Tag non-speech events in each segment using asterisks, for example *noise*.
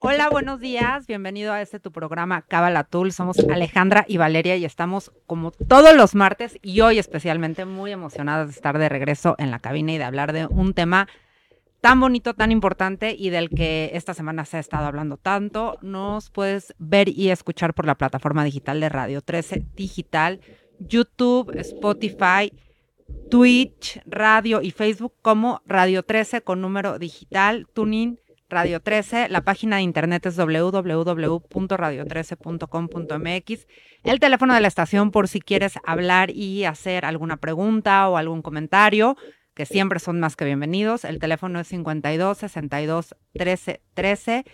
Hola, buenos días. Bienvenido a este tu programa Cábala Tool. Somos Alejandra y Valeria y estamos como todos los martes y hoy especialmente muy emocionadas de estar de regreso en la cabina y de hablar de un tema tan bonito, tan importante y del que esta semana se ha estado hablando tanto. Nos puedes ver y escuchar por la plataforma digital de Radio 13 Digital, YouTube, Spotify, Twitch, Radio y Facebook como Radio 13 con número digital, tuning Radio 13. La página de internet es www.radio13.com.mx. El teléfono de la estación por si quieres hablar y hacer alguna pregunta o algún comentario, que siempre son más que bienvenidos. El teléfono es 52 62 13 13.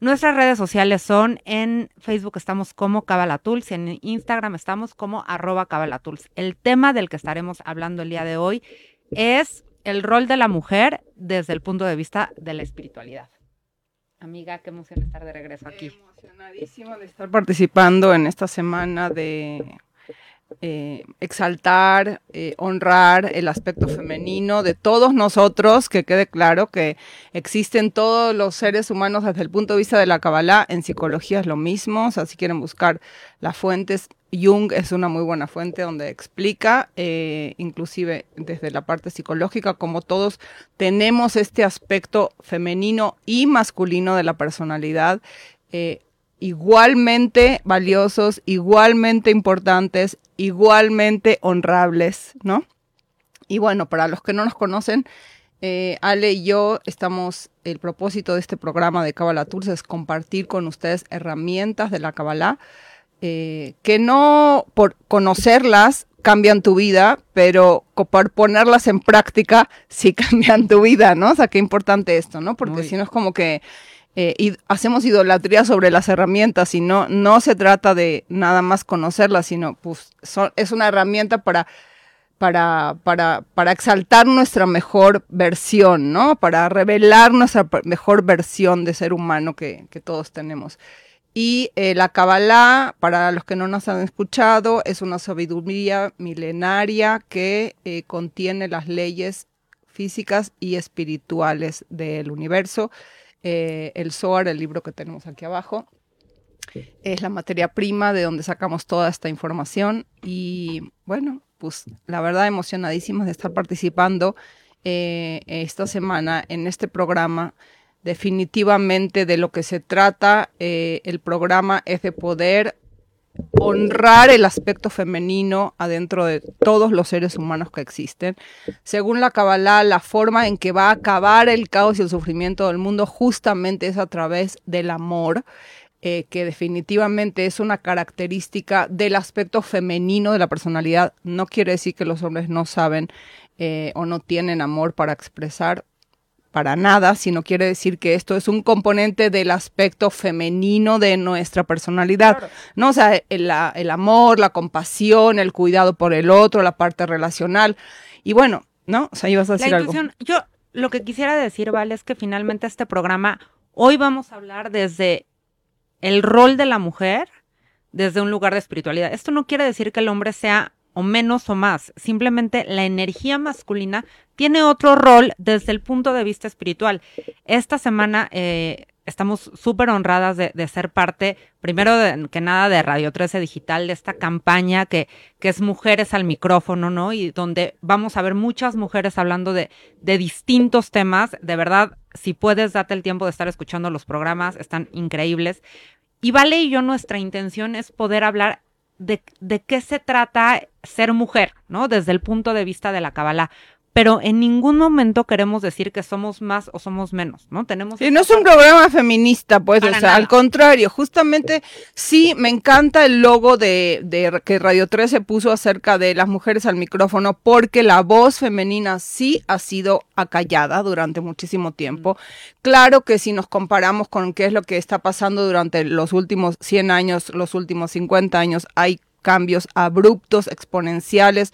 Nuestras redes sociales son en Facebook estamos como Cabalatools y en Instagram estamos como arroba Cabalatools. El tema del que estaremos hablando el día de hoy es el rol de la mujer desde el punto de vista de la espiritualidad. Amiga, qué emoción estar de regreso aquí. Emocionadísima de estar participando en esta semana de eh, exaltar, eh, honrar el aspecto femenino de todos nosotros, que quede claro que existen todos los seres humanos desde el punto de vista de la Kabbalah, en psicología es lo mismo, o sea, si quieren buscar las fuentes, Jung es una muy buena fuente donde explica, eh, inclusive desde la parte psicológica, como todos tenemos este aspecto femenino y masculino de la personalidad igualmente valiosos, igualmente importantes, igualmente honrables, ¿no? Y bueno, para los que no nos conocen, eh, Ale y yo estamos, el propósito de este programa de Kabbalah Tours es compartir con ustedes herramientas de la Kabbalah, eh, que no por conocerlas cambian tu vida, pero por ponerlas en práctica sí *laughs* cambian tu vida, ¿no? O sea, qué importante esto, ¿no? Porque si no es como que eh, y hacemos idolatría sobre las herramientas y no, se trata de nada más conocerlas, sino pues es una herramienta para, para, para, para exaltar nuestra mejor versión, ¿no? Para revelar nuestra mejor versión de ser humano que, que todos tenemos. Y eh, la Kabbalah, para los que no nos han escuchado, es una sabiduría milenaria que eh, contiene las leyes físicas y espirituales del universo eh, el SOAR, el libro que tenemos aquí abajo, es la materia prima de donde sacamos toda esta información y bueno, pues la verdad emocionadísimos de estar participando eh, esta semana en este programa. Definitivamente de lo que se trata eh, el programa es de poder honrar el aspecto femenino adentro de todos los seres humanos que existen. Según la Kabbalah, la forma en que va a acabar el caos y el sufrimiento del mundo justamente es a través del amor. Eh, que definitivamente es una característica del aspecto femenino de la personalidad. No quiere decir que los hombres no saben eh, o no tienen amor para expresar, para nada, sino quiere decir que esto es un componente del aspecto femenino de nuestra personalidad, ¿no? O sea, el, amor, la compasión, el cuidado por el otro, la parte relacional. Y bueno, ¿no? O sea, ibas a decir algo. Yo lo que quisiera decir, Vale, es que finalmente este programa, hoy vamos a hablar desde el rol de la mujer, desde un lugar de espiritualidad. Esto no quiere decir que el hombre sea o menos o más. Simplemente la energía masculina tiene otro rol desde el punto de vista espiritual. Esta semana eh, estamos súper honradas de, ser parte, primero que nada, de Radio 13 Digital, de esta campaña que, que es Mujeres al micrófono, ¿no? Y donde vamos a ver muchas mujeres hablando de, de distintos temas. De verdad, si puedes, date el tiempo de estar escuchando los programas, están increíbles. Y Vale y yo, nuestra intención es poder hablar de, de qué se trata ser mujer, ¿no? Desde el punto de vista de la Kabbalah pero en ningún momento queremos decir que somos más o somos menos, ¿no? Tenemos... Sí, no es un programa feminista, pues, o sea, al contrario, justamente sí me encanta el logo de, de, que Radio 13 puso acerca de las mujeres al micrófono, porque la voz femenina sí ha sido acallada durante muchísimo tiempo. Claro que si nos comparamos con qué es lo que está pasando durante los últimos 100 años, los últimos 50 años, hay cambios abruptos, exponenciales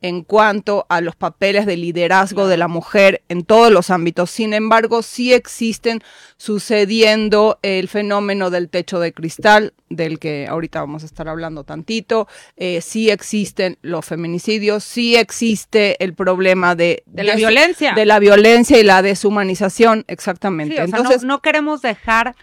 en cuanto a los papeles de liderazgo de la mujer en todos los ámbitos. Sin embargo, sí existen sucediendo el fenómeno del techo de cristal, del que ahorita vamos a estar hablando tantito, eh, sí existen los feminicidios, sí existe el problema de, de la violencia. De la violencia y la deshumanización, exactamente. Entonces, no queremos dejar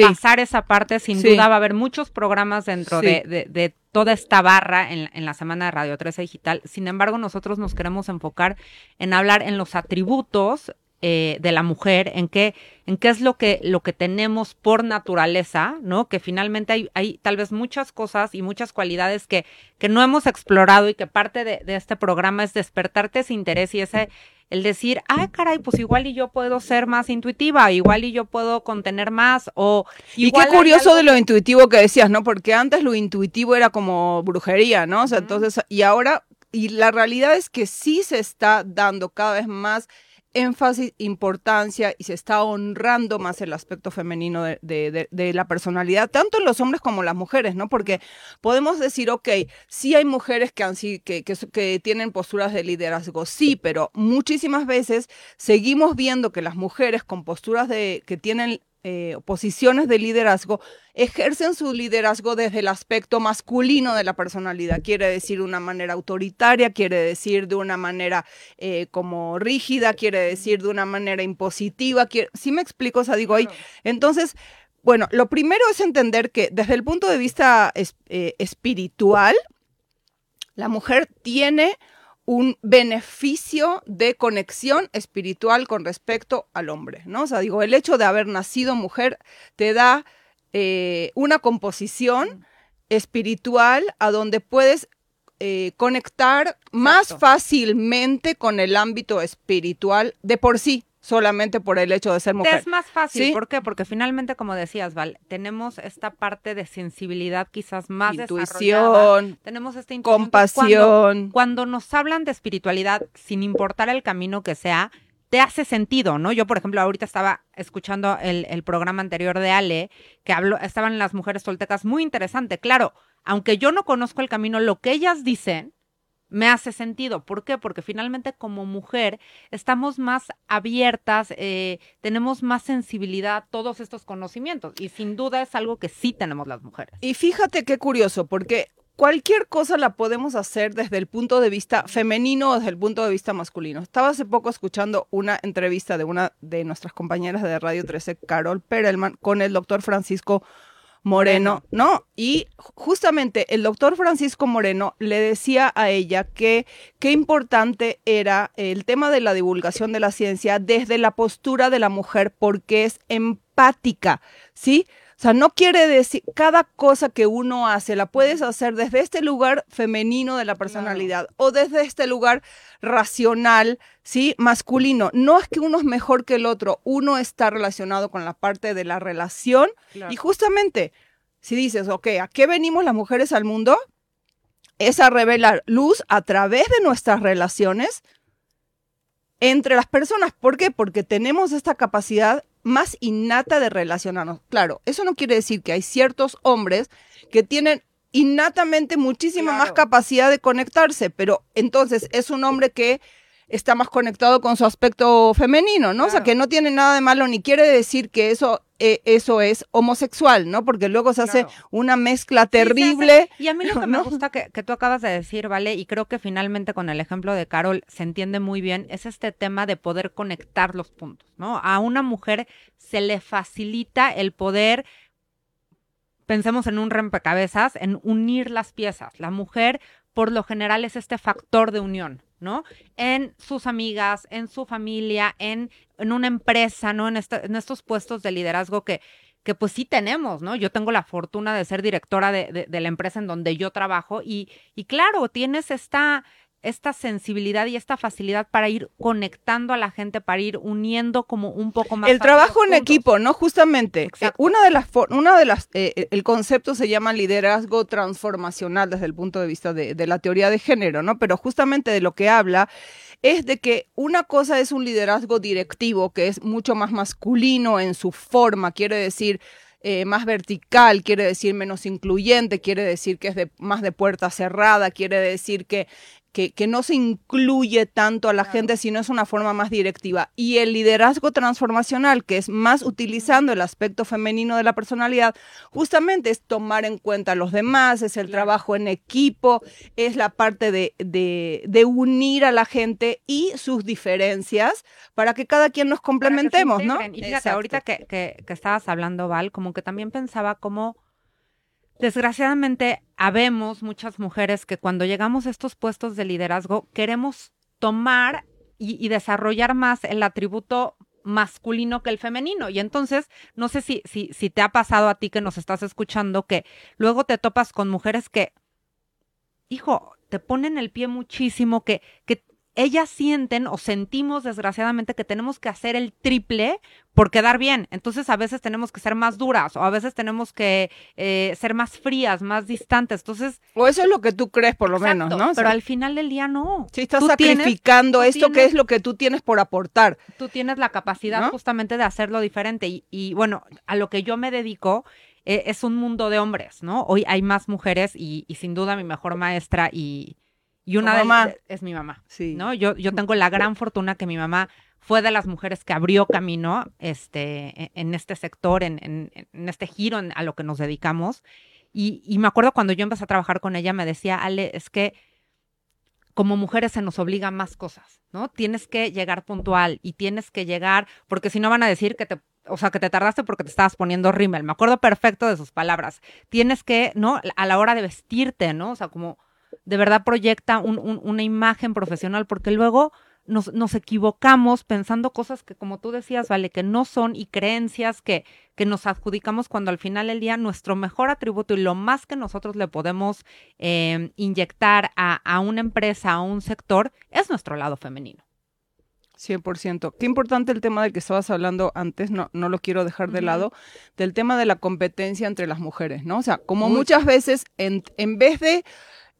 pasar esa parte, sin duda va a haber muchos programas dentro de, toda esta barra en, en, la semana de Radio 13 Digital. Sin embargo, nosotros nos queremos enfocar en hablar en los atributos eh, de la mujer, en qué, en qué es lo que, lo que tenemos por naturaleza, ¿no? Que finalmente hay, hay tal vez muchas cosas y muchas cualidades que, que no hemos explorado y que parte de, de este programa es despertarte ese interés y ese el decir, ay, caray, pues igual y yo puedo ser más intuitiva, igual y yo puedo contener más, o... y qué curioso de lo intuitivo que decías, ¿no? Porque antes lo intuitivo era como brujería, ¿no? O sea, entonces, y ahora, y la realidad es que sí se está dando cada vez más énfasis, importancia y se está honrando más el aspecto femenino de, la personalidad, tanto en los hombres como en las mujeres, ¿no? Porque podemos decir, ok, sí hay mujeres que, han, que, que tienen posturas de liderazgo, sí, pero muchísimas veces seguimos viendo que las mujeres con posturas de, que tienen eh, posiciones de liderazgo ejercen su liderazgo desde el aspecto masculino de la personalidad. Quiere decir de una manera autoritaria, quiere decir de una manera eh, como rígida, quiere decir de una manera impositiva. si ¿Sí me explico? O sea, digo, ahí. Entonces, bueno, lo primero es entender que desde el punto de vista eh, espiritual, la mujer tiene un beneficio de conexión espiritual con respecto al hombre, ¿no? O sea, digo, el hecho de haber nacido mujer te da eh, una composición espiritual a donde puedes eh, conectar más fácilmente con el ámbito espiritual de por sí, solamente por el hecho de ser mujer. Es más fácil, ¿por qué? Porque finalmente, como decías, Val, tenemos esta parte de sensibilidad quizás más intuición, tenemos esta intuición. Compasión. Cuando, nos hablan de espiritualidad, sin importar el camino que sea, te hace sentido, ¿no? Yo, por ejemplo, ahorita estaba escuchando el, el programa anterior de Ale, que habló, estaban las mujeres toltecas, muy interesante. Claro, aunque yo no conozco el camino, lo que ellas dicen me hace sentido. ¿Por qué? Porque finalmente como mujer estamos más abiertas, eh, tenemos más sensibilidad a todos estos conocimientos y sin duda es algo que sí tenemos las mujeres. Y fíjate qué curioso, porque cualquier cosa la podemos hacer desde el punto de vista femenino o desde el punto de vista masculino. Estaba hace poco escuchando una entrevista de una de nuestras compañeras de Radio 13, Carol Perelman, con el doctor Francisco Moreno, ¿no? Y justamente el doctor Francisco Moreno le decía a ella que qué importante era el tema de la divulgación de la ciencia desde la postura de la mujer porque es empática, ¿sí? O sea, no quiere decir, cada cosa que uno hace la puedes hacer desde este lugar femenino de la personalidad o desde este lugar racional, ¿sí? Masculino. No es que uno es mejor que el otro, uno está relacionado con la parte de la relación y justamente, si dices, ok, ¿a qué venimos las mujeres al mundo? Es a revelar luz a través de nuestras relaciones entre las personas. ¿Por qué? Porque tenemos esta capacidad más innata de relacionarnos. Claro, eso no quiere decir que hay ciertos hombres que tienen innatamente muchísima más capacidad de conectarse, pero entonces es un hombre que está más conectado con su aspecto femenino, ¿no? O sea, que no tiene nada de malo ni quiere decir que eso, eh, eso es homosexual, ¿no? Porque luego se hace una mezcla terrible. y a mí lo que me gusta que, que, tú acabas de decir, ¿vale? Y creo que finalmente con el ejemplo de Carol se entiende muy bien, es este tema de poder conectar los puntos, ¿no? A una mujer se le facilita el poder pensemos en un rompecabezas, en unir las piezas. La mujer, por lo general, es este factor de unión. En sus amigas, en su familia, en, en una empresa, ¿no? En, estos puestos de liderazgo que, que pues sí tenemos, ¿no? Yo tengo la fortuna de ser directora de, de, la empresa en donde yo trabajo y, y claro, tienes esta, esta sensibilidad y esta facilidad para ir conectando a la gente, para ir uniendo como un poco más. El trabajo en equipo, ¿no? Justamente. Eh, una de las, una de las, eh, eh, el concepto se llama liderazgo transformacional desde el punto de vista de, de la teoría de género, ¿no? Pero justamente de lo que habla es de que una cosa es un liderazgo directivo, que es mucho más masculino en su forma, quiere decir, eh, más vertical, quiere decir menos incluyente, quiere decir que es de, más de puerta cerrada, quiere decir que que, que, no se incluye tanto a la claro. gente, sino es una forma más directiva. Y el liderazgo transformacional, que es más utilizando el aspecto femenino de la personalidad, justamente es tomar en cuenta a los demás, es el claro. trabajo en equipo, es la parte de, de, de, unir a la gente y sus diferencias para que cada quien nos complementemos, ¿no? Y fíjate, Exacto. ahorita que, que, que estabas hablando, Val, como que también pensaba cómo Desgraciadamente, habemos muchas mujeres que cuando llegamos a estos puestos de liderazgo queremos tomar y, desarrollar más el atributo masculino que el femenino. Y entonces, no sé si, si, si te ha pasado a ti que nos estás escuchando, que luego te topas con mujeres que, hijo, te ponen el pie muchísimo, que, que ellas sienten o sentimos desgraciadamente que tenemos que hacer el triple por quedar bien. Entonces a veces tenemos que ser más duras o a veces tenemos que eh, ser más frías, más distantes. Entonces... O eso es lo que tú crees por lo exacto, menos, ¿no? Pero al final del día no. Sí, estás sacrificando tienes, esto tienes, que es lo que tú tienes por aportar. Tú tienes la capacidad ¿no? justamente de hacerlo diferente. Y, y, bueno, a lo que yo me dedico eh, es un mundo de hombres, ¿no? Hoy hay más mujeres y, y sin duda mi mejor maestra y y una de mamá? es mi mamá, sí. ¿no? Yo, yo *laughs* tengo la gran fortuna que mi mamá fue de las mujeres que abrió camino este, e, en este sector, en, en, en este giro en, a lo que nos dedicamos. Y, y, me acuerdo cuando yo empecé a trabajar con ella, me decía, Ale, es que como mujeres se nos obliga más cosas, ¿no? Tienes que llegar puntual y tienes que llegar, porque si no van a decir que te o sea, que te tardaste porque te estabas poniendo rímel. Me acuerdo perfecto de sus palabras. Tienes que, ¿no? A la hora de vestirte, ¿no? O sea, como de verdad proyecta un, un, una imagen profesional, porque luego nos, nos, equivocamos pensando cosas que, como tú decías, vale, que no son y creencias que, que nos adjudicamos cuando al final del día nuestro mejor atributo y lo más que nosotros le podemos eh, inyectar a, a una empresa, a un sector, es nuestro lado femenino. 100%. Qué importante el tema del que estabas hablando antes, no, no lo quiero dejar de uh -huh. lado, del tema de la competencia entre las mujeres, ¿no? O sea, como Uy. muchas veces, en, en vez de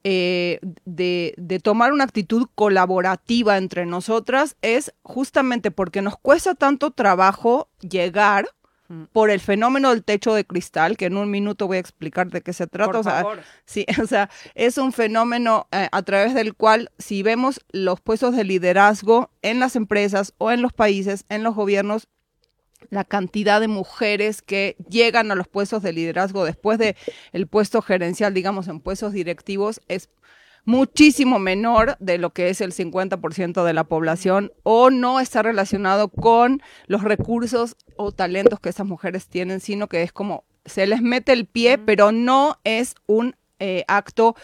eh, de, de, tomar una actitud colaborativa entre nosotras es justamente porque nos cuesta tanto trabajo llegar mm. por el fenómeno del techo de cristal, que en un minuto voy a explicar de qué se trata. Por o sea, favor. *laughs* sí, o sea, es un fenómeno eh, a través del cual, si vemos los puestos de liderazgo en las empresas o en los países, en los gobiernos, la cantidad de mujeres que llegan a los puestos de liderazgo después del el puesto gerencial, digamos, en puestos directivos, es muchísimo menor de lo que es el 50% de la población o no está relacionado con los recursos o talentos que esas mujeres tienen, sino que es como se les mete el pie, pero no es un eh, acto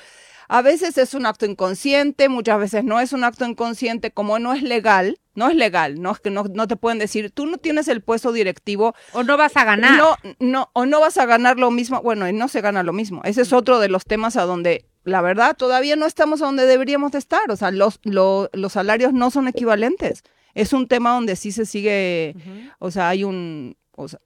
a veces es un acto inconsciente, muchas veces no es un acto inconsciente, como no es legal, no es legal, no es que no, no, te pueden decir, tú no tienes el puesto directivo. O no vas a ganar. No, no, o no vas a ganar lo mismo. Bueno, y no se gana lo mismo. Ese es otro de los temas a donde, la verdad, todavía no estamos a donde deberíamos de estar. O sea, los, lo, los salarios no son equivalentes. Es un tema donde sí se sigue, uh -huh. o sea, hay un, o sea,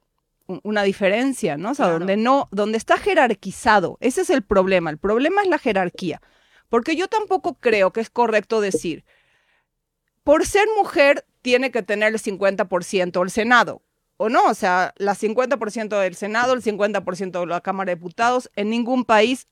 una diferencia, ¿no? O sea, claro. donde no, donde está jerarquizado. Ese es el problema. El problema es la jerarquía. Porque yo tampoco creo que es correcto decir, por ser mujer tiene que tener el 50% el Senado. O no, o sea, la 50% del Senado, el 50% de la Cámara de Diputados, en ningún país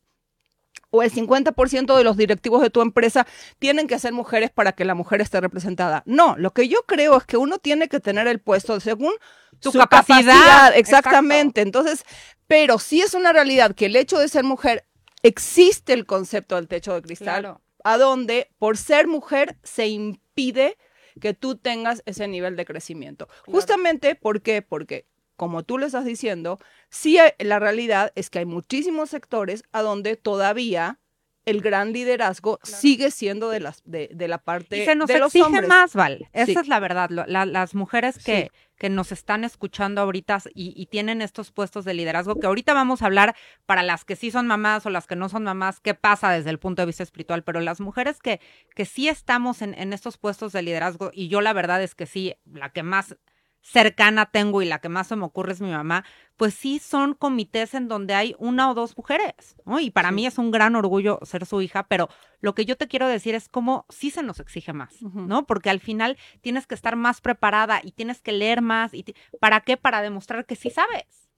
o el 50% de los directivos de tu empresa tienen que ser mujeres para que la mujer esté representada. No, lo que yo creo es que uno tiene que tener el puesto según tu capacidad. capacidad. Exactamente. Exacto. Entonces, pero sí es una realidad que el hecho de ser mujer existe el concepto del techo de cristal, claro. a donde por ser mujer se impide que tú tengas ese nivel de crecimiento. Claro. Justamente, ¿por qué? Porque como tú le estás diciendo, sí la realidad es que hay muchísimos sectores a donde todavía el gran liderazgo claro. sigue siendo de, las, de, de, la parte y se nos de los exige hombres. más, Val. Esa sí. es la verdad. La, las mujeres que, sí. que, nos están escuchando ahorita y, y, tienen estos puestos de liderazgo, que ahorita vamos a hablar para las que sí son mamás o las que no son mamás, qué pasa desde el punto de vista espiritual, pero las mujeres que, que sí estamos en, en estos puestos de liderazgo, y yo la verdad es que sí, la que más cercana tengo y la que más se me ocurre es mi mamá, pues sí son comités en donde hay una o dos mujeres, ¿no? Y para sí. mí es un gran orgullo ser su hija, pero lo que yo te quiero decir es cómo sí se nos exige más, uh -huh. ¿no? Porque al final tienes que estar más preparada y tienes que leer más. y ¿Para qué? Para demostrar que sí sabes.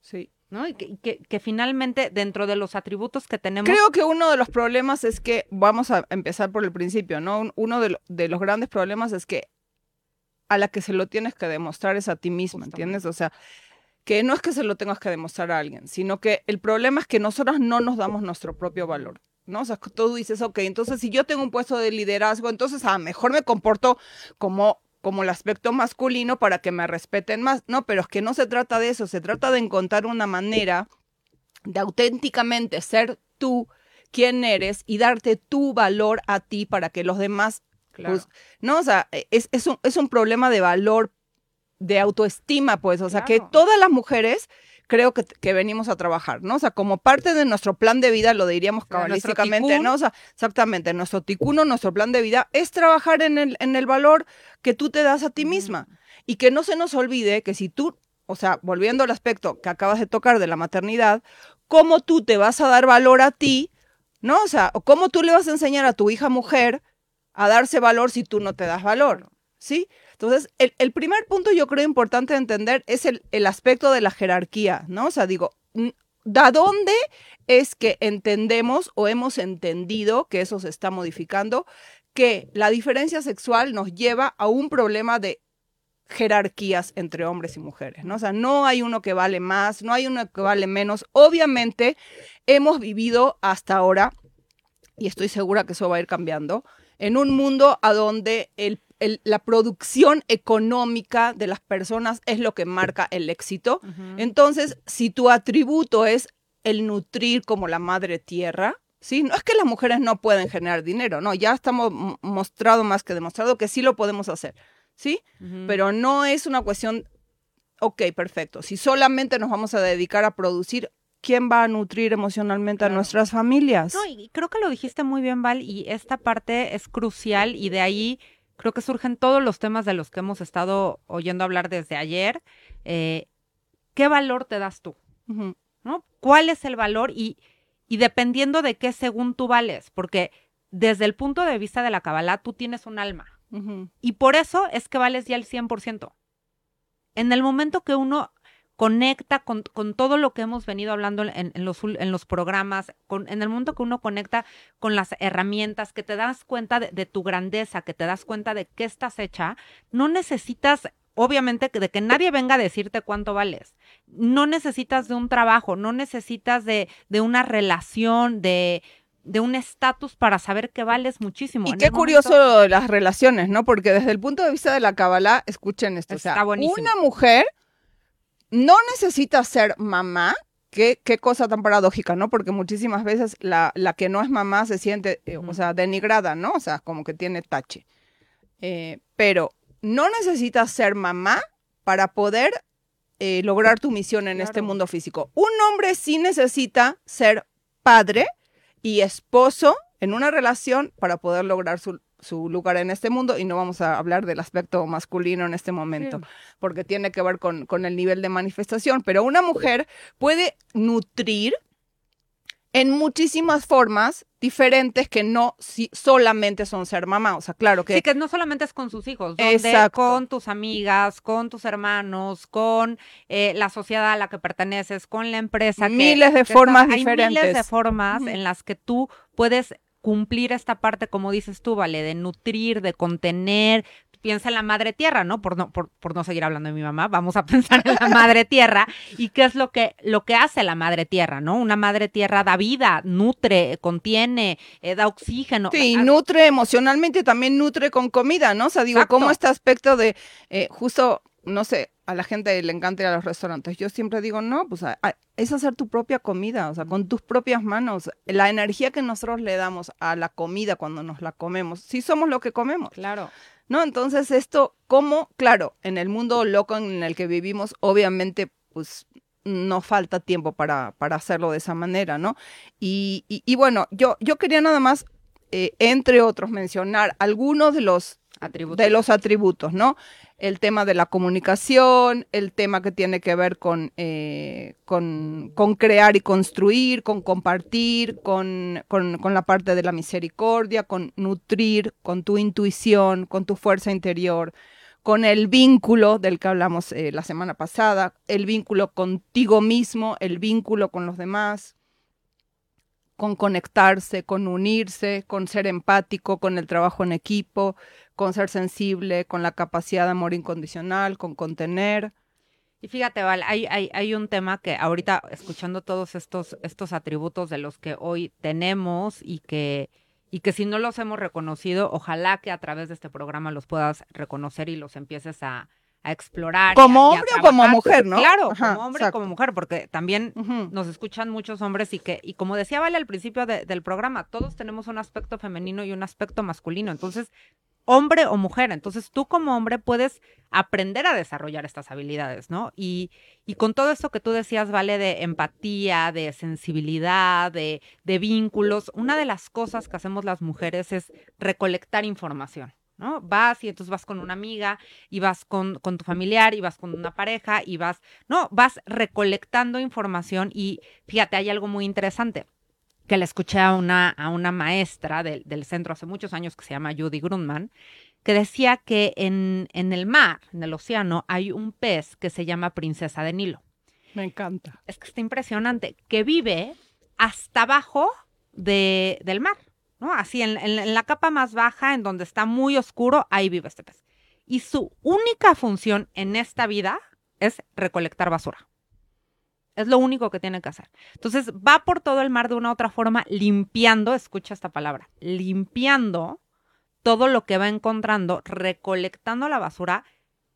Sí. ¿no? Y que, que, finalmente dentro de los atributos que tenemos... Creo que uno de los problemas es que, vamos a empezar por el principio, ¿no? Uno de, de los grandes problemas es que a la que se lo tienes que demostrar es a ti misma, ¿entiendes? O sea, que no es que se lo tengas que demostrar a alguien, sino que el problema es que nosotros no nos damos nuestro propio valor. ¿no? O sea, tú dices, ok, entonces si yo tengo un puesto de liderazgo, entonces a ah, mejor me comporto como como el aspecto masculino para que me respeten más. No, pero es que no se trata de eso, se trata de encontrar una manera de auténticamente ser tú quien eres y darte tu valor a ti para que los demás, no, o sea, es, es, un, es un problema de valor, de autoestima, pues, o sea, que todas las mujeres creo que, que, venimos a trabajar, ¿no? O sea, como parte de nuestro plan de vida, lo diríamos cabalísticamente, ¿no? O sea, exactamente, nuestro ticuno, nuestro plan de vida es trabajar en el, en el valor que tú te das a ti misma. Y que no se nos olvide que si tú, o sea, volviendo al aspecto que acabas de tocar de la maternidad, cómo tú te vas a dar valor a ti, ¿no? O sea, cómo tú le vas a enseñar a tu hija mujer a darse valor si tú no te das valor, ¿sí? Entonces, el, primer punto yo creo importante de entender es el, aspecto de la jerarquía, ¿no? O sea, digo, ¿da dónde es que entendemos o hemos entendido que eso se está modificando? Que la diferencia sexual nos lleva a un problema de jerarquías entre hombres y mujeres, ¿no? O sea, no hay uno que vale más, no hay uno que vale menos. Obviamente, hemos vivido hasta ahora, y estoy segura que eso va a ir cambiando, en un mundo a donde el la producción económica de las personas es lo que marca el éxito. Entonces, si tu atributo es el nutrir como la madre tierra, ¿sí? No es que las mujeres no pueden generar dinero, no, ya estamos mostrado más que demostrado que sí lo podemos hacer, ¿sí? Pero no es una cuestión, ok, perfecto, si solamente nos vamos a dedicar a producir, ¿quién va a nutrir emocionalmente a nuestras familias? No, y creo que lo dijiste muy bien, Val, y esta parte es crucial y de ahí creo que surgen todos los temas de los que hemos estado oyendo hablar desde ayer. Eh, ¿Qué valor te das tú? ¿No? ¿Cuál es el valor? Y, y dependiendo de qué según tú vales, porque desde el punto de vista de la Kabbalah, tú tienes un alma. Y por eso es que vales ya el 100%. En el momento que uno conecta con, todo lo que hemos venido hablando en, los, en los, programas, con, en el mundo que uno conecta con las herramientas, que te das cuenta de, tu grandeza, que te das cuenta de qué estás hecha, no necesitas obviamente de que nadie venga a decirte cuánto vales. No necesitas de un trabajo, no necesitas de, de una relación, de, de un estatus para saber que vales muchísimo. Y qué curioso las relaciones, ¿no? Porque desde el punto de vista de la Kabbalah, escuchen esto. Está o sea, una mujer no necesita ser mamá. Qué, qué cosa tan paradójica, ¿no? Porque muchísimas veces la, la que no es mamá se siente, eh, o sea, denigrada, ¿no? O sea, como que tiene tache. Eh, pero no necesitas ser mamá para poder eh, lograr tu misión en este mundo físico. Un hombre sí necesita ser padre y esposo en una relación para poder lograr su, su lugar en este mundo y no vamos a hablar del aspecto masculino en este momento, porque tiene que ver con, con el nivel de manifestación, pero una mujer puede nutrir en muchísimas formas diferentes que no si solamente son ser mamá. O sea, claro que. Sí, que no solamente es con sus hijos, donde con tus amigas, con tus hermanos, con eh, la sociedad a la que perteneces, con la empresa. Miles de formas diferentes. Hay miles de formas en las que tú puedes cumplir esta parte, como dices tú, vale, de nutrir, de contener. Piensa en la madre tierra, ¿no? Por no, por, no seguir hablando de mi mamá, vamos a *laughs* pensar en la madre tierra y qué es lo que, lo que hace la madre tierra, ¿no? Una madre tierra da vida, nutre, contiene, eh, da oxígeno. Sí, nutre emocionalmente, también nutre con comida, ¿no? O sea, digo, como este aspecto de, eh, justo, no sé, a la gente le encanta ir a los restaurantes. Yo siempre digo, no, pues es hacer tu propia comida, o sea, con tus propias manos. La energía que nosotros le damos a la comida cuando nos la comemos, si somos lo que comemos. Claro. ¿No? Entonces esto, como, claro, en el mundo loco en el que vivimos, obviamente, pues no falta tiempo para, para hacerlo de esa manera, ¿no? Y, y, bueno, yo, yo quería nada más, eh, entre otros, mencionar algunos de los atributos. de los atributos, ¿no? El tema de la comunicación, el tema que tiene que ver con, eh, con, crear y construir, con compartir, con, con, la parte de la misericordia, con nutrir, con tu intuición, con tu fuerza interior, con el vínculo del que hablamos eh, la semana pasada, el vínculo contigo mismo, el vínculo con los demás, con conectarse, con unirse, con ser empático, con el trabajo en equipo, con ser sensible, con la capacidad de amor incondicional, con contener. Y fíjate, Val, hay, hay, hay, un tema que ahorita, escuchando todos estos, estos atributos de los que hoy tenemos y que, y que si no los hemos reconocido, ojalá que a través de este programa los puedas reconocer y los empieces a, a explorar. Como hombre o como mujer, ¿no? Claro, como hombre o como mujer, porque también nos escuchan muchos hombres y que, y como decía Vale al principio del programa, todos tenemos un aspecto femenino y un aspecto masculino. Entonces, hombre o mujer. Entonces tú como hombre puedes aprender a desarrollar estas habilidades, ¿no? Y, con todo esto que tú decías, vale, de empatía, de sensibilidad, de, de vínculos, una de las cosas que hacemos las mujeres es recolectar información. ¿no? Vas y entonces vas con una amiga y vas con, con, tu familiar y vas con una pareja y vas, no, vas recolectando información y fíjate, hay algo muy interesante que le escuché a una, a una maestra del, del centro hace muchos años que se llama Judy Grundman, que decía que en, en el mar, en el océano, hay un pez que se llama princesa de Nilo. Me encanta. Es que está impresionante, que vive hasta abajo de, del mar. ¿no? Así, en, en, la capa más baja, en donde está muy oscuro, ahí vive este pez. Y su única función en esta vida es recolectar basura. Es lo único que tiene que hacer. Entonces, va por todo el mar de una u otra forma, limpiando, escucha esta palabra, limpiando todo lo que va encontrando, recolectando la basura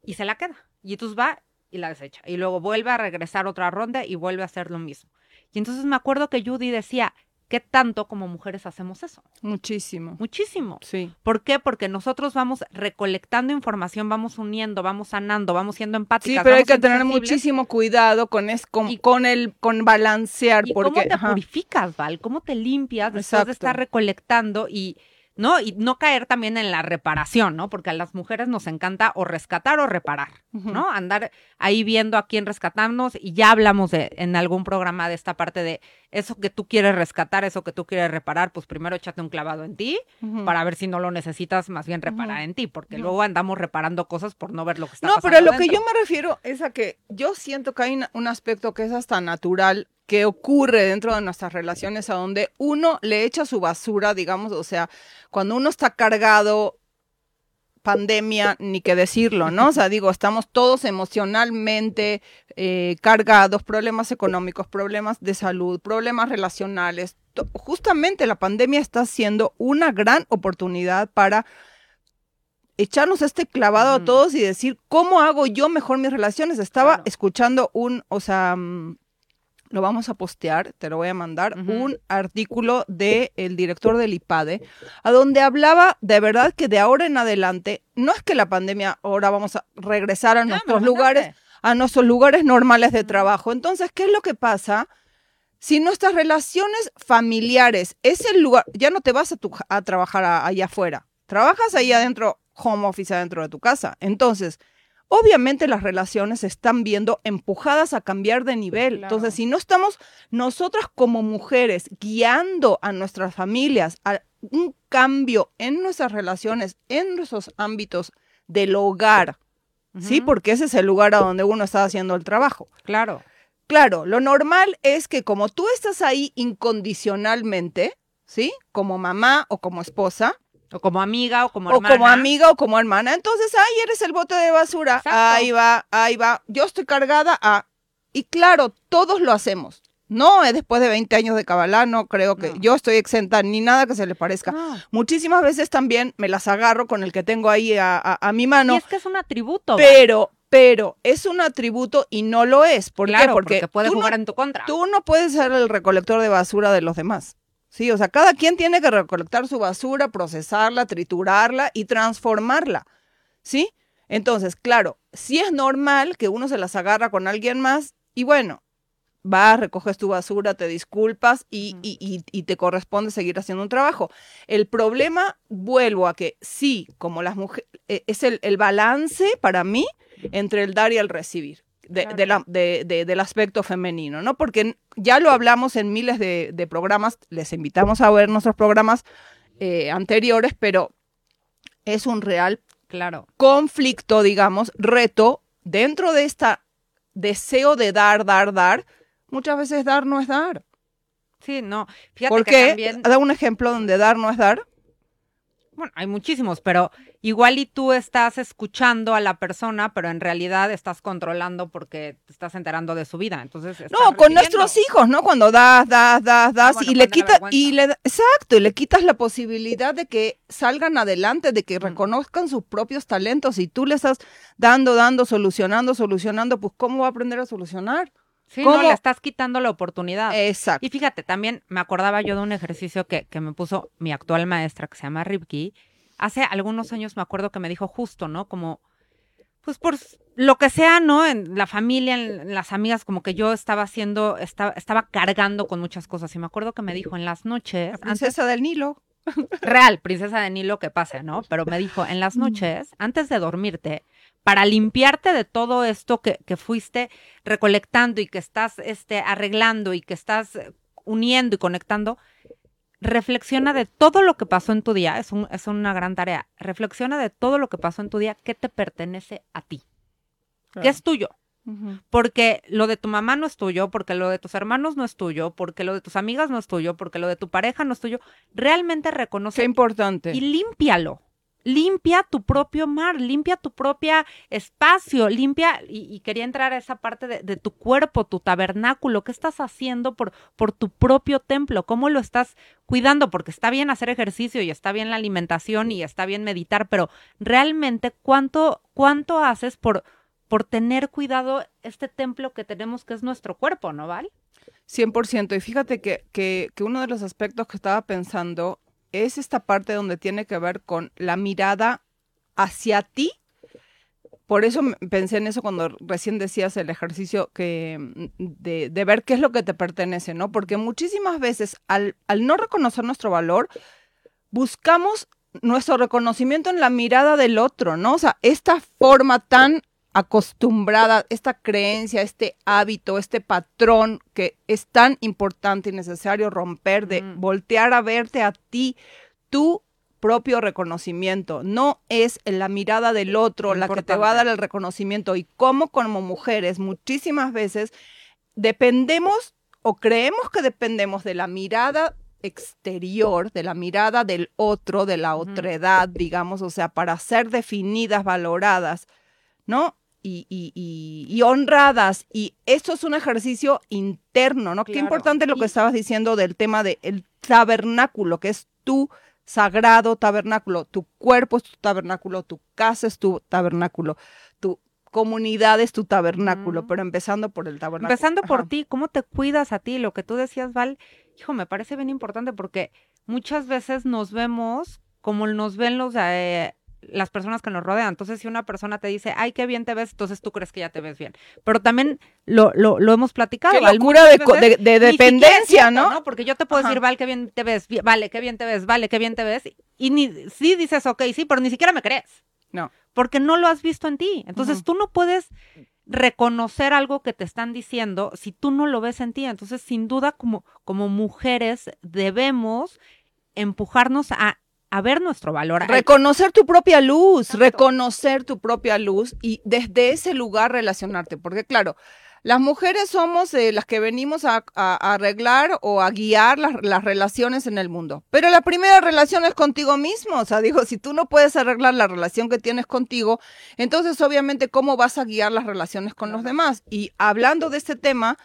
y se la queda. Y entonces va y la desecha. Y luego vuelve a regresar otra ronda y vuelve a hacer lo mismo. Y entonces me acuerdo que Judy decía, ¿Qué tanto como mujeres hacemos eso? Muchísimo. Muchísimo. Sí. ¿Por qué? Porque nosotros vamos recolectando información, vamos uniendo, vamos sanando, vamos siendo empáticas. Sí, pero hay que tener muchísimo cuidado con es con, y, con el con balancear. ¿y porque, ¿Cómo te purificas, Val? ¿Cómo te limpias después Exacto. de estar recolectando y ¿no? Y no caer también en la reparación, ¿no? Porque a las mujeres nos encanta o rescatar o reparar, ¿no? Andar ahí viendo a quién rescatamos y ya hablamos de, en algún programa de esta parte de eso que tú quieres rescatar, eso que tú quieres reparar, pues primero échate un clavado en ti para ver si no lo necesitas, más bien reparar en ti, porque luego andamos reparando cosas por no ver lo que está no, pasando. No, pero lo dentro. que yo me refiero es a que yo siento que hay un aspecto que es hasta natural que ocurre dentro de nuestras relaciones a donde uno le echa su basura, digamos, o sea, cuando uno está cargado, pandemia, ni que decirlo, ¿no? O sea, digo, estamos todos emocionalmente eh, cargados, problemas económicos, problemas de salud, problemas relacionales. Justamente la pandemia está siendo una gran oportunidad para echarnos este clavado mm. a todos y decir, ¿cómo hago yo mejor mis relaciones? Estaba claro. escuchando un, o sea, lo vamos a postear, te lo voy a mandar, uh -huh. un artículo del el director del IPADE, a donde hablaba de verdad que de ahora en adelante, no es que la pandemia ahora vamos a regresar a nuestros no, lugares, a nuestros lugares normales de trabajo. Entonces, ¿qué es lo que pasa? Si nuestras relaciones familiares es el lugar, ya no te vas a, tu, a trabajar a, allá afuera, trabajas ahí adentro, home office adentro de tu casa. Entonces, obviamente las relaciones se están viendo empujadas a cambiar de nivel. Claro. Entonces, si no estamos nosotras como mujeres guiando a nuestras familias a un cambio en nuestras relaciones, en nuestros ámbitos del hogar, uh -huh. ¿sí? Porque ese es el lugar a donde uno está haciendo el trabajo. Claro. Claro, lo normal es que como tú estás ahí incondicionalmente, ¿sí? Como mamá o como esposa, o como amiga o como o hermana. como amiga o como hermana. Entonces, ahí eres el bote de basura. Exacto. Ahí va, ahí va. Yo estoy cargada a... Y claro, todos lo hacemos. No es después de 20 años de Kabbalah, no creo que no. yo estoy exenta ni nada que se le parezca. No. Muchísimas veces también me las agarro con el que tengo ahí a, a, a mi mano. Y es que es un atributo. Pero, pero es un atributo y no lo es. ¿Por claro, qué? Porque, porque puede jugar no, en tu contra. Tú no puedes ser el recolector de basura de los demás. Sí, o sea, cada quien tiene que recolectar su basura, procesarla, triturarla y transformarla. ¿Sí? Entonces, claro, sí es normal que uno se las agarra con alguien más y bueno, vas, recoges tu basura, te disculpas y, y, y, y, te corresponde seguir haciendo un trabajo. El problema, vuelvo a que sí, como las mujeres, es el, el, balance para mí entre el dar y el recibir. De, claro. de la, de, del aspecto femenino, ¿no? Porque ya lo hablamos en miles de, programas, les invitamos a ver nuestros programas eh, anteriores, pero es un real Claro. conflicto, digamos, reto, dentro de esta deseo de dar, dar, dar, muchas veces dar no es dar. Sí, no. Fíjate ¿Por que qué? también, Da un ejemplo donde dar no es dar. Bueno, hay muchísimos, pero igual y tú estás escuchando a la persona, pero en realidad estás controlando porque te estás enterando de su vida. Entonces, No, con nuestros hijos, ¿no? Cuando das, das, das, das Ah, bueno, y le quitas y le exacto, y le quitas la posibilidad de que salgan adelante, de que reconozcan sus propios talentos y tú le estás dando, dando, solucionando, solucionando, pues ¿cómo va a aprender a solucionar? Sí, no, ¿Cómo? le estás quitando la oportunidad. Exacto. Y fíjate, también me acordaba yo de un ejercicio que, que me puso mi actual maestra, que se llama Ripki. Hace algunos años me acuerdo que me dijo justo, ¿no? Como, pues por lo que sea, ¿no? En la familia, en, las amigas, como que yo estaba haciendo, estaba, estaba cargando con muchas cosas. Y me acuerdo que me dijo en las noches, La antes, princesa del Nilo. real, princesa de Nilo, que pase, ¿no? Pero me dijo, en las noches, antes de dormirte, para limpiarte de todo esto que, que fuiste recolectando y que estás este, arreglando y que estás eh, uniendo y conectando, reflexiona de todo lo que pasó en tu día, es, un- es una gran tarea, reflexiona de todo lo que pasó en tu día, qué te pertenece a ti, qué es tuyo. Porque lo de tu mamá no es tuyo, porque lo de tus hermanos no es tuyo, porque lo de tus amigas no es tuyo, porque lo de tu pareja no es tuyo. Realmente Qué reconoce importante. y límpialo. Limpia tu propio mar, limpia tu propio espacio, limpia, y, quería entrar a esa parte de, tu cuerpo, tu tabernáculo, ¿qué estás haciendo por, por tu propio templo? ¿Cómo lo estás cuidando? Porque está bien hacer ejercicio y está bien la alimentación y está bien meditar, pero realmente, ¿cuánto, cuánto haces por, por tener cuidado este templo que tenemos que es nuestro cuerpo, ¿no, Val? 100%. Y fíjate que, que uno de los aspectos que estaba pensando es esta parte donde tiene que ver con la mirada hacia ti. Por eso pensé en eso cuando recién decías el ejercicio que, mm, de, de ver qué es lo que te pertenece, ¿no? Porque muchísimas veces al, al no reconocer nuestro valor, buscamos nuestro reconocimiento en la mirada del otro, ¿no? O sea, esta forma tan acostumbrada, esta creencia, este hábito, este patrón que es tan importante y necesario romper de Mm. voltear a verte a ti, tu propio reconocimiento. No es la mirada del otro la que te va a dar el reconocimiento y como como mujeres muchísimas veces dependemos o creemos que dependemos de la mirada exterior, de la mirada del otro, de la otredad, digamos, o sea, para ser definidas, valoradas, ¿no? Y, y- y- y honradas. Y esto es un ejercicio interno, ¿no? Qué importante lo que estabas diciendo del tema del tabernáculo, que es tu sagrado tabernáculo. Tu cuerpo es tu tabernáculo, tu casa es tu tabernáculo, tu comunidad es tu tabernáculo, pero empezando por el tabernáculo. Empezando por ti, ¿cómo te cuidas a ti? Lo que tú decías, Val, hijo, me parece bien importante porque muchas veces nos vemos como nos ven los eh, las personas que nos rodean. Entonces, si una persona te dice, ay, qué bien te ves, entonces tú crees que ya te ves bien. Pero también lo, lo, lo hemos platicado. Qué locura de, veces dependencia, cierto, ¿no? Porque yo te puedo Ajá. decir, Val, qué bien te ves, vale, qué bien te ves, vale, qué bien te ves. Y ni, sí dices, ok, sí, pero ni siquiera me crees. No. Porque no lo has visto en ti. Entonces, tú no puedes reconocer algo que te están diciendo si tú no lo ves en ti. Entonces, sin duda, como, como mujeres, debemos empujarnos a, a ver nuestro valor. Reconocer tu propia luz, Exacto. reconocer tu propia luz y desde ese lugar relacionarte. Porque claro, las mujeres somos eh, las que venimos a, a- a arreglar o a guiar las, las relaciones en el mundo. Pero la primera relación es contigo mismo. O sea, digo, si tú no puedes arreglar la relación que tienes contigo, entonces obviamente cómo vas a guiar las relaciones con los demás. Y hablando de este tema,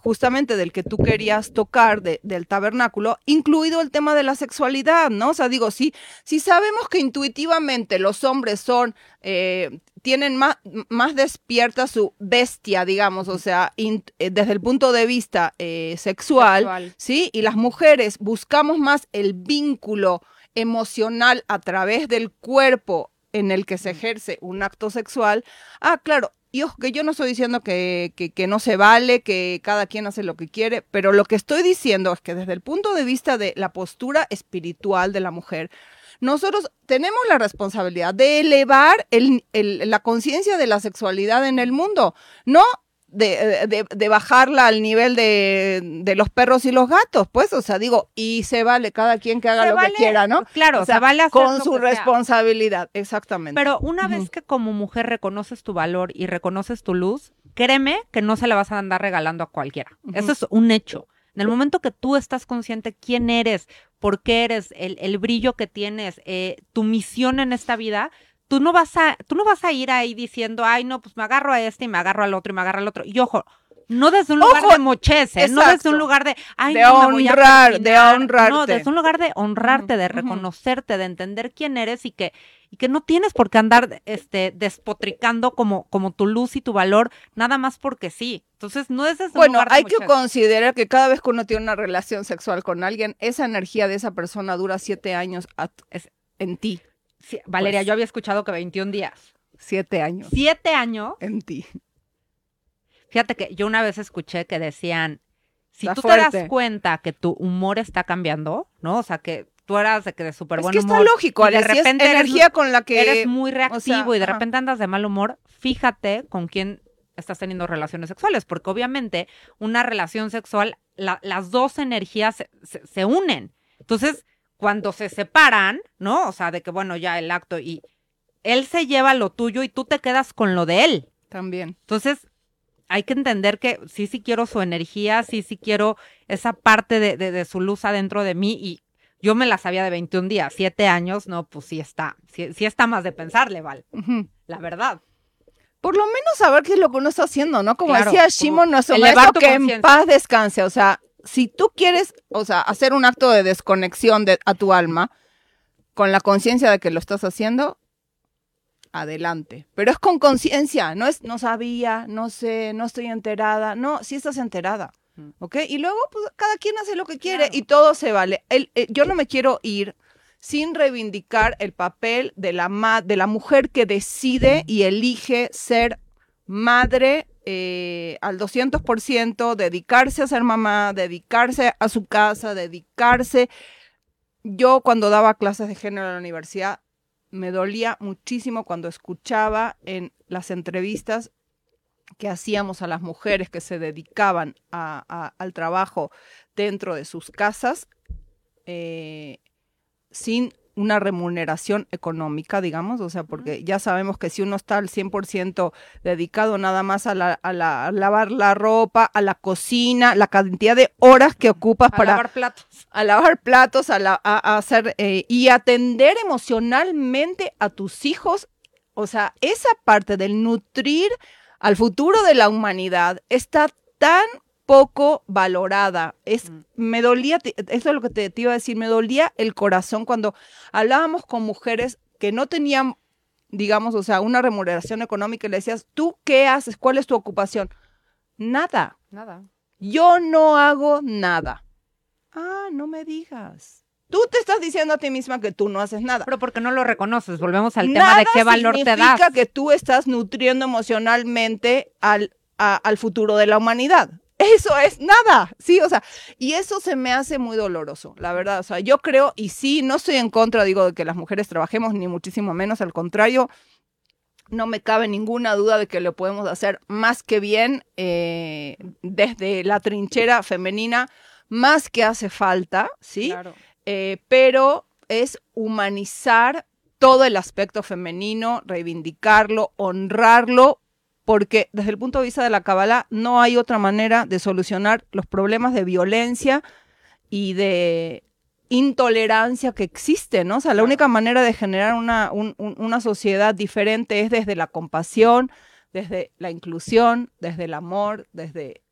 justamente del que tú querías tocar, de- del tabernáculo, incluido el tema de la sexualidad, ¿no? O sea, digo, sí, si sabemos que intuitivamente los hombres son, eh, tienen más, más despierta su bestia, digamos, o sea, in- eh, desde el punto de vista eh, sexual, Sexual. ¿sí? Y las mujeres buscamos más el vínculo emocional a través del cuerpo en el que se ejerce un acto sexual. Ah, claro. Y ojo, que yo no estoy diciendo que, que, no se vale, que cada quien hace lo que quiere, pero lo que estoy diciendo es que desde el punto de vista de la postura espiritual de la mujer, nosotros tenemos la responsabilidad de elevar el- el- la conciencia de la sexualidad en el mundo, no de, de- de bajarla al nivel de, de los perros y los gatos, pues, o sea, digo, y se vale cada quien que haga Se lo vale- que quiera, ¿no? Claro, O sea, se vale Con su sea. responsabilidad, exactamente. Pero una vez que como mujer reconoces tu valor y reconoces tu luz, créeme que no se la vas a andar regalando a cualquiera. Eso es un hecho. En el momento que tú estás consciente quién eres, por qué eres, el, el brillo que tienes, eh, tu misión en esta vida, tú no vas a, tú no vas a ir ahí diciendo, ay, no, pues me agarro a este y me agarro al otro y me agarro al otro. Y ojo, no desde un lugar Ojo, de mochez, ¿eh? no desde un lugar de, ay, De no, me voy a honrar, de persinar". No, honrarte. desde un lugar de honrarte, de reconocerte, de entender quién eres y que, y que no tienes por qué andar este, despotricando como, como tu luz y tu valor, nada más porque sí. Entonces, no es desde un Bueno, lugar de hay que considerar que cada vez que uno tiene una relación sexual con alguien, esa energía de esa persona dura siete años a- Es- en ti. Sí, Valeria, pues. yo había escuchado que 21 días. Siete años Siete años. en ti. Fíjate que yo una vez escuché que decían, si Está tú te das cuenta que tu humor está cambiando, ¿no? O sea, que tú eras de que de súper Es buen que está humor. lógico, y de es repente eres- energía con la que... eres muy reactivo y de ajá. repente andas de mal humor, fíjate con quién estás teniendo relaciones sexuales, porque obviamente una relación sexual, la- las dos energías se, se- se unen. Entonces, cuando se separan, ¿no? O sea, de que, bueno, ya el acto y él se lleva lo tuyo y tú te quedas con lo de él. También. Entonces, hay que entender que sí, sí quiero su energía, sí, sí quiero esa parte de, de- de su luz adentro de mí y yo me la sabía de 21 días, 7 años, no, pues sí está, sí, sí está más de pensarle, Val, la verdad. Por lo menos saber qué es lo que uno está haciendo, ¿no? Como Claro, decía Shimon, nuestro maestro, que en paz descanse. O sea, si tú quieres, o sea, hacer un acto de desconexión de, a tu alma, con la conciencia de que lo estás haciendo, adelante. Pero es con conciencia, no es, no sabía, no sé, no estoy enterada. No, sí estás enterada. Mm. ¿Ok? Y luego, pues, cada quien hace lo que quiere Claro. y todo se vale. El- eh, yo no me quiero ir sin reivindicar el papel de la, ma- de la mujer que decide y elige ser madre eh, al 200%, dedicarse a ser mamá, dedicarse a su casa, dedicarse. Yo cuando daba clases de género en la universidad, me dolía muchísimo cuando escuchaba en las entrevistas que hacíamos a las mujeres que se dedicaban al trabajo dentro de sus casas eh, sin una remuneración económica, digamos, o sea, porque ya sabemos que si uno está al 100% dedicado nada más a, la- a la- a lavar la ropa, a la cocina, la cantidad de horas que ocupas A para lavar platos. a lavar platos, a, la- a- a hacer eh, y atender emocionalmente a tus hijos. O sea, esa parte del nutrir al futuro de la humanidad está tan poco valorada. Es, Mm. me dolía, eso es lo que te, te iba a decir, me dolía el corazón cuando hablábamos con mujeres que no tenían, digamos, o sea, una remuneración económica y le decías, ¿tú qué haces? ¿Cuál es tu ocupación? Nada. Nada. Yo no hago nada. Ah, no me digas. Tú te estás diciendo a ti misma que tú no haces nada. Pero porque no lo reconoces, volvemos al Nada tema de qué valor te significa das. que tú estás nutriendo emocionalmente al, a- al futuro de la humanidad. Eso es nada, sí, o sea, y eso se me hace muy doloroso, la verdad, o sea, yo creo, y sí, no estoy en contra, digo, de que las mujeres trabajemos, ni muchísimo menos, al contrario, no me cabe ninguna duda de que lo podemos hacer más que bien eh, desde la trinchera femenina, más que hace falta, ¿sí? Claro. Eh, pero es humanizar todo el aspecto femenino, reivindicarlo, honrarlo, porque desde el punto de vista de la Kabbalah no hay otra manera de solucionar los problemas de violencia y de intolerancia que existen, ¿no? O sea, la única manera de generar una, un- un- una sociedad diferente es desde la compasión, desde la inclusión, desde el amor, desde...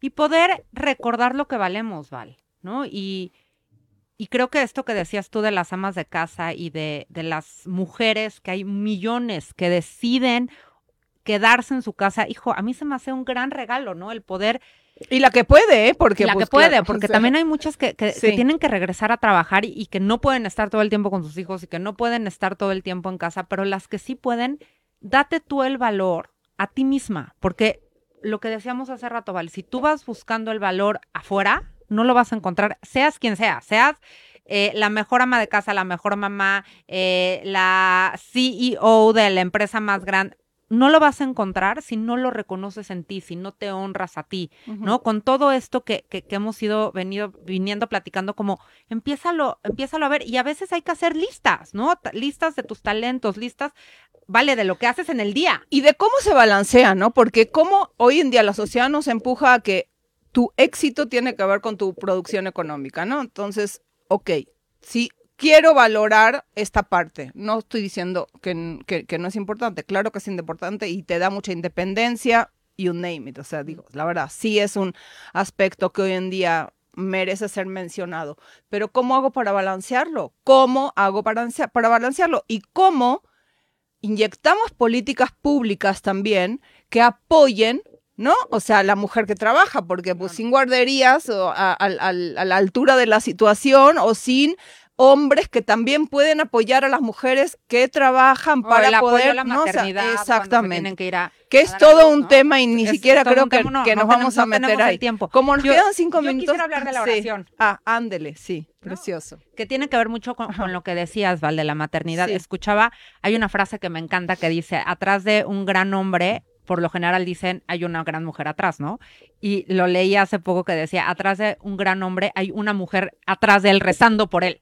y poder recordar lo que valemos, Val, ¿no? Y, y creo que esto que decías tú de las amas de casa y de, de las mujeres, que hay millones que deciden quedarse en su casa, hijo, a mí se me hace un gran regalo, ¿no? El poder, Y la que puede, ¿eh? Porque, la pues, que puede, claro, porque o sea, también hay muchas que, que- tienen que regresar a trabajar y, y que no pueden estar todo el tiempo con sus hijos y que no pueden estar todo el tiempo en casa, pero las que sí pueden, date tú el valor a ti misma, porque lo que decíamos hace rato, Val, si tú vas buscando el valor afuera, no lo vas a encontrar, seas quien sea, seas eh, la mejor ama de casa, la mejor mamá, eh, la CEO de la empresa más grande, no lo vas a encontrar si no lo reconoces en ti, si no te honras a ti, ¿no? Con todo esto que, que, hemos ido venido, viniendo platicando, como empiézalo, empiézalo a ver, y a veces hay que hacer listas, ¿no? listas de tus talentos, listas, vale, de lo que haces en el día. Y de cómo se balancea, ¿no? Porque como hoy en día la sociedad nos empuja a que tu éxito tiene que ver con tu producción económica, ¿no? Entonces, ok, si quiero valorar esta parte. No estoy diciendo que, no es importante, claro que es importante y te da mucha independencia, you name it. O sea, digo, la verdad, sí es un aspecto que hoy en día merece ser mencionado. Pero ¿cómo hago para balancearlo? ¿Cómo hago para, para balancearlo? ¿Y cómo inyectamos políticas públicas también que apoyen ¿no? O sea, la mujer que trabaja, porque pues sin guarderías o a, la altura de la situación o sin hombres que también pueden apoyar a las mujeres que trabajan para poder la maternidad, ¿no? exactamente. que, ir a, que es todo un tema y ni siquiera creo que, nos vamos a meter ahí. tiempo. como nos quedan cinco yo minutos hablar de la oración. Ah ándele sí precioso. Que tiene que ver mucho con, lo que decías Val de la maternidad. Escuchaba hay una frase que me encanta que dice atrás de un gran hombre por lo general dicen hay una gran mujer atrás, ¿no? Y lo leí hace poco que decía, atrás de un gran hombre hay una mujer atrás de él rezando por él.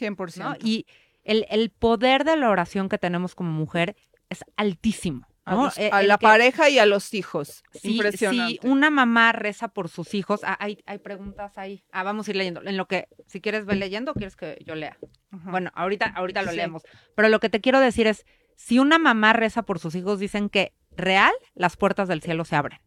100%. Y el, el, poder de la oración que tenemos como mujer es altísimo. A, la pareja y a los hijos. Impresionante. Si una mamá reza por sus hijos, ah, hay, hay, preguntas ahí. Ah, vamos a ir leyendo. En lo que, si quieres ver leyendo, quieres que yo lea. Bueno, ahorita, ahorita lo leemos. Pero lo que te quiero decir es, si una mamá reza por sus hijos, dicen que real las puertas del cielo se abren.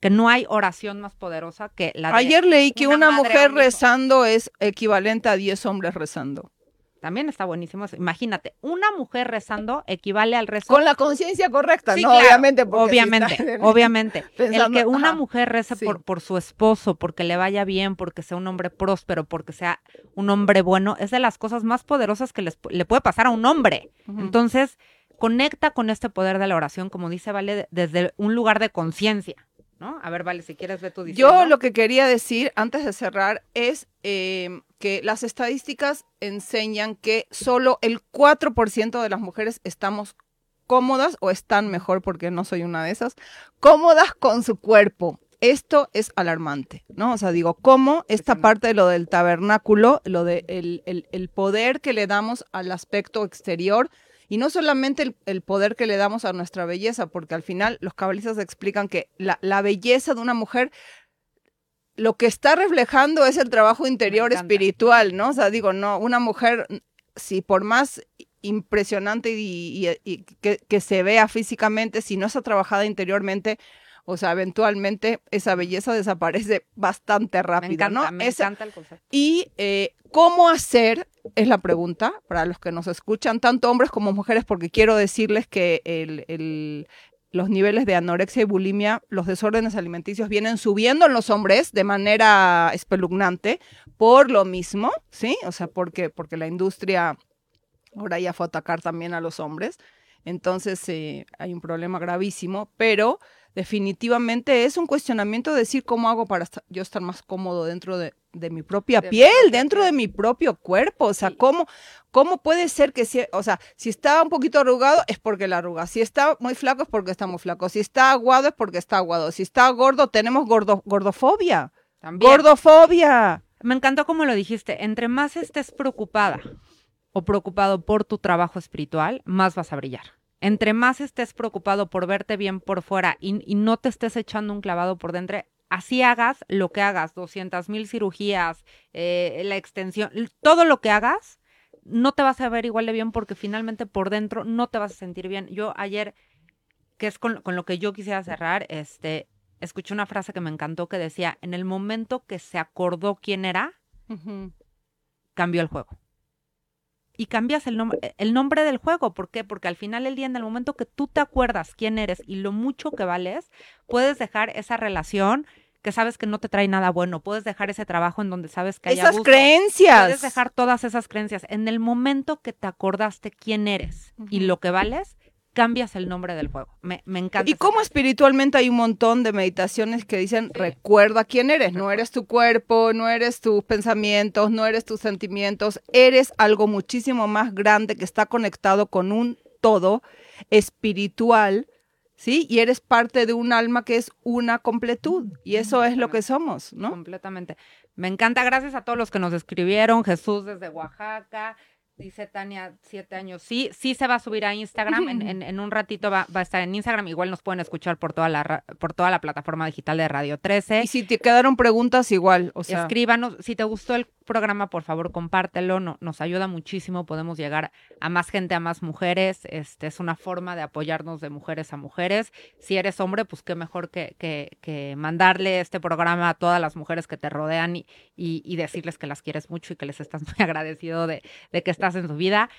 Que no hay oración más poderosa que la de Ayer leí que una, mujer rezando es equivalente a 10 hombres rezando. También está buenísimo Imagínate, una mujer rezando equivale al rezo. Con la conciencia correcta, ¿no? obviamente. Obviamente, *laughs* obviamente. el que una mujer reza por, por su esposo, porque le vaya bien, porque sea un hombre próspero, porque sea un hombre bueno, es de las cosas más poderosas que le puede pasar a un hombre. Entonces, conecta con este poder de la oración, como dice Vale, desde un lugar de conciencia. ¿No? A ver, vale, si quieres ver tu Yo lo que quería decir antes de cerrar es em, que las estadísticas enseñan que solo el 4% de las mujeres estamos cómodas o están mejor, porque no soy una de esas, cómodas con su cuerpo. Esto es alarmante, ¿no? O sea, digo, ¿cómo esta parte de lo del tabernáculo, lo de el poder que le damos al aspecto exterior, y no solamente el, poder que le damos a nuestra belleza, porque al final los cabalistas explican que la, belleza de una mujer lo que está reflejando es el trabajo interior espiritual, ¿no? O sea, digo, no, una mujer, si por más impresionante y, que, que, se vea físicamente, si no está trabajada interiormente, o sea, eventualmente esa belleza desaparece bastante rápido, ¿no? Me encanta el concepto. Y eh, cómo hacer es la pregunta para los que nos escuchan, tanto hombres como mujeres, porque quiero decirles que el, los niveles de anorexia y bulimia, los desórdenes alimenticios vienen subiendo en los hombres de manera espeluznante por lo mismo, ¿sí? O sea, porque, porque la industria ahora ya fue a atacar también a los hombres. Entonces eh, hay un problema gravísimo, pero definitivamente es un cuestionamiento de decir cómo hago para yo estar más cómodo dentro de, mi propia piel, dentro de mi propio cuerpo. O sea, ¿cómo, ¿cómo puede ser que, si, o sea, si está un poquito arrugado es porque la arruga, si está muy flaco es porque está muy flaco, si está aguado es porque está aguado, si está gordo tenemos gordo, gordofobia. Gordofobia. Me encantó como lo dijiste, entre más estés preocupada o preocupado por tu trabajo espiritual, más vas a brillar entre más estés preocupado por verte bien por fuera y, no te estés echando un clavado por dentro, así hagas lo que hagas, 200 mil cirugías, eh, la extensión, todo lo que hagas, no te vas a ver igual de bien porque finalmente por dentro no te vas a sentir bien. Yo ayer, que es con, lo que yo quisiera cerrar, este, escuché una frase que me encantó que decía, en el momento que se acordó quién era, cambió el juego y cambias el, nombre el nombre del juego. ¿Por qué? Porque al final del día, en el momento que tú te acuerdas quién eres y lo mucho que vales, puedes dejar esa relación que sabes que no te trae nada bueno. Puedes dejar ese trabajo en donde sabes que hay Esas creencias. Puedes dejar todas esas creencias. En el momento que te acordaste quién eres y lo que vales, cambias el nombre del juego. Me, encanta. Y como espiritualmente hay un montón de meditaciones que dicen, recuerda quién eres, no eres tu cuerpo, no eres tus pensamientos, no eres tus sentimientos, eres algo muchísimo más grande que está conectado con un todo espiritual, ¿sí? Y eres parte de un alma que es una completud. Y eso es lo que somos, ¿no? Completamente. Me encanta, gracias a todos los que nos escribieron. Jesús desde Oaxaca, Dice Tania, siete años. Sí, sí se va a subir a Instagram. *laughs* En, en, un ratito va, va, a estar en Instagram. Igual nos pueden escuchar por toda la por toda la plataforma digital de Radio 13. Y si te quedaron preguntas, igual. O sea. Escríbanos. Si te gustó el programa, por favor, compártelo. No, nos ayuda muchísimo. Podemos llegar a más gente, a más mujeres. Este es una forma de apoyarnos de mujeres a mujeres. Si eres hombre, pues qué mejor que, que, mandarle este programa a todas las mujeres que te rodean y, y, y, decirles que las quieres mucho y que les estás *laughs* muy agradecido de, de que estás en tu vida.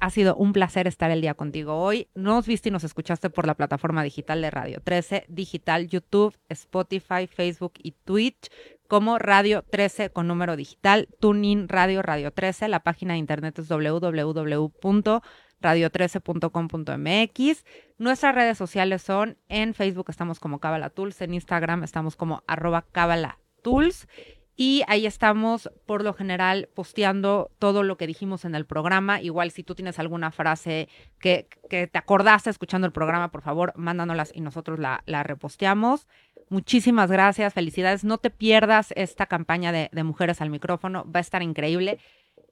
Ha sido un placer estar el día contigo hoy. Nos viste y nos escuchaste por la plataforma digital de Radio 13, digital, YouTube, Spotify, Facebook y Twitch como Radio 13 con número digital, Tuning Radio Radio 13. La página de internet es www.radio13.com.mx. Nuestras redes sociales son en Facebook estamos como Cabala Tools, en Instagram estamos como arroba Cabala Tools y ahí estamos por lo general posteando todo lo que dijimos en el programa. Igual si tú tienes alguna frase que, que te acordaste escuchando el programa, por favor, mándanoslas y nosotros la, la reposteamos. Muchísimas gracias, felicidades. No te pierdas esta campaña de, de Mujeres al Micrófono, va a estar increíble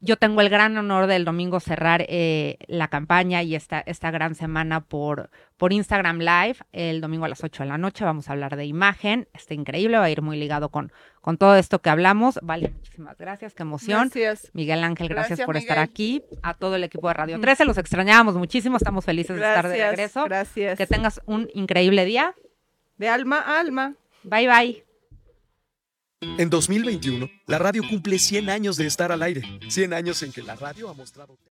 yo tengo el gran honor del domingo cerrar eh, la campaña y esta, esta gran semana por, por Instagram Live. El domingo a las 8 de la noche vamos a hablar de imagen. Está increíble, va a ir muy ligado con, con todo esto que hablamos. Vale, muchísimas gracias, qué emoción. Gracias. Miguel Ángel, gracias, por estar aquí. A todo el equipo de Radio 13, los extrañábamos muchísimo, estamos felices de estar de regreso. Gracias. Que tengas un increíble día. De alma a alma. Bye, bye. En 2021, la radio cumple 100 años de estar al aire. 100 años en que la radio ha mostrado...